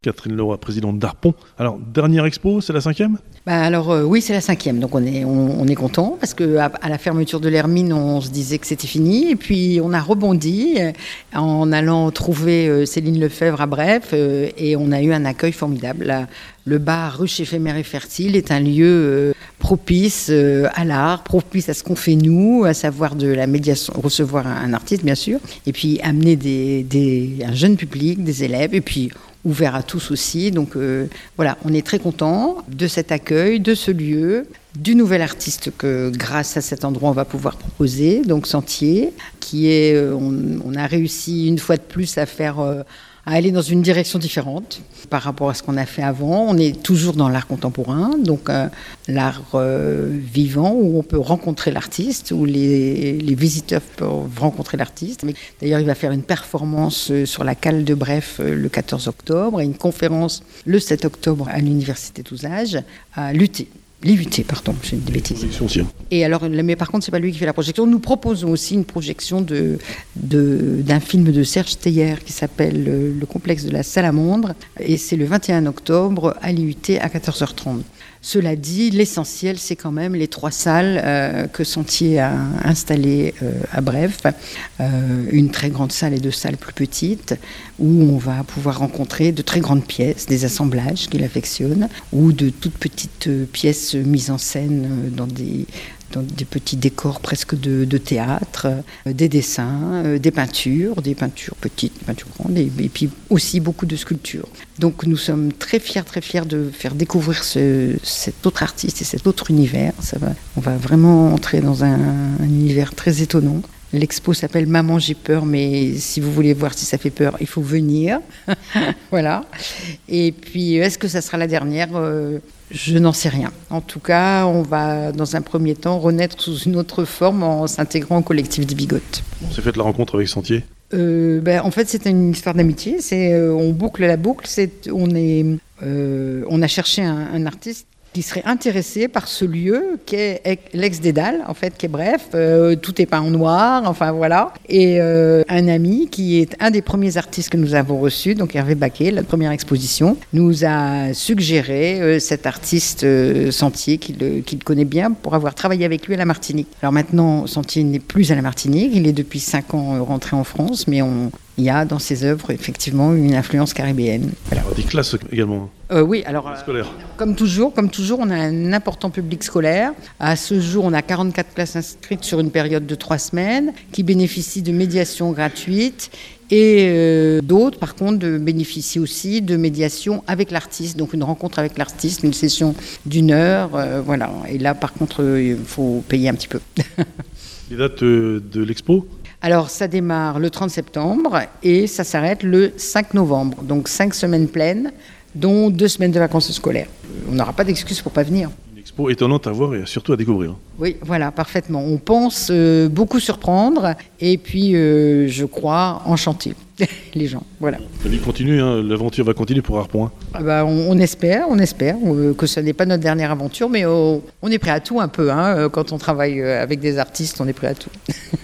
Catherine Leroy, présidente d'Arpon. Alors, dernière expo, c'est la cinquième? Bah alors euh, oui, c'est la cinquième, donc on est, on, est content parce que à, la fermeture de l'Hermine, on se disait que c'était fini, et puis on a rebondi euh, en allant trouver euh, Céline Lefebvre à Bref, et on a eu un accueil formidable. le bar Ruche éphémère et fertile est un lieu propice à l'art, propice à ce qu'on fait nous, à savoir de la médiation, recevoir un, artiste bien sûr, et puis amener des, un jeune public, des élèves, et puis ouvert à tous aussi. Donc euh, voilà, on est très content de cet accueil, de ce lieu, du nouvel artiste que grâce à cet endroit on va pouvoir proposer, donc Sentier, qui est, euh, on, a réussi une fois de plus à faire euh, à aller dans une direction différente par rapport à ce qu'on a fait avant. On est toujours dans l'art contemporain, donc l'art vivant où on peut rencontrer l'artiste, où les, visiteurs peuvent rencontrer l'artiste. D'ailleurs, il va faire une performance sur la cale de Bref le 14 octobre et une conférence le 7 octobre à l'Université d'Ousage à lutter L'IUT, pardon, j'ai des bêtises. Et alors, mais par contre, c'est pas lui qui fait la projection. Nous proposons aussi une projection de, d'un film de Serge Teyer qui s'appelle Le complexe de la salamandre. Et c'est le 21 octobre à l'IUT à 14h30. Cela dit, l'essentiel, c'est quand même les trois salles euh, que Sentier a installées euh, à Bref. Euh, une très grande salle et deux salles plus petites, où on va pouvoir rencontrer de très grandes pièces, des assemblages qu'il affectionne, ou de toutes petites pièces mises en scène dans des dans des petits décors presque de, théâtre, euh, des dessins, euh, des peintures, des peintures petites, des peintures grandes, et, puis aussi beaucoup de sculptures. Donc nous sommes très fiers, très fiers de faire découvrir cet autre artiste et cet autre univers. On va vraiment entrer dans un, univers très étonnant. L'expo s'appelle Maman j'ai peur, mais si vous voulez voir si ça fait peur, il faut venir. voilà. Et puis, est-ce que ça sera la dernière euh, je n'en sais rien. En tout cas, on va, dans un premier temps, renaître sous une autre forme en s'intégrant au collectif des bigotes. On s'est fait la rencontre avec Sentier? Euh, ben, En fait, c'était une histoire d'amitié. C'est, euh, on boucle la boucle. C'est, on, est, euh, on a cherché un artiste qui serait intéressé par ce lieu qui est l'ex-dédale, en fait, qui est bref, euh, tout est peint en noir, enfin voilà. Et euh, un ami qui est un des premiers artistes que nous avons reçus, donc Hervé Baquet, la première exposition, nous a suggéré euh, cet artiste Sentier qu'il connaît bien pour avoir travaillé avec lui à la Martinique. Alors maintenant, Sentier n'est plus à la Martinique, il est depuis cinq ans rentré en France, mais on, il y a dans ses œuvres effectivement une influence caribéenne. Alors, des classes également euh, Oui, alors euh, comme toujours, comme toujours, on a un important public scolaire. À ce jour, on a 44 classes inscrites sur une période de trois semaines qui bénéficient de médiation gratuite et euh, d'autres, par contre, bénéficient aussi de médiation avec l'artiste, donc une rencontre avec l'artiste, une session d'une heure, voilà. Et là, par contre, il faut payer un petit peu. Les dates de l'expo? Alors ça démarre le 30 septembre et ça s'arrête le 5 novembre. Donc cinq semaines pleines, dont deux semaines de vacances scolaires. On n'aura pas d'excuse pour pas venir. Une expo étonnante à voir et surtout à découvrir. Oui, voilà, parfaitement. On pense euh, beaucoup surprendre et puis, euh, je crois, enchanter les gens. Voilà. La vie continue, hein. l'aventure va continuer pour Harpoint. Ah bah, on, espère, on espère euh, que ce n'est pas notre dernière aventure, mais on est prêt à tout un peu. Hein. quand on travaille avec des artistes, on est prêt à tout.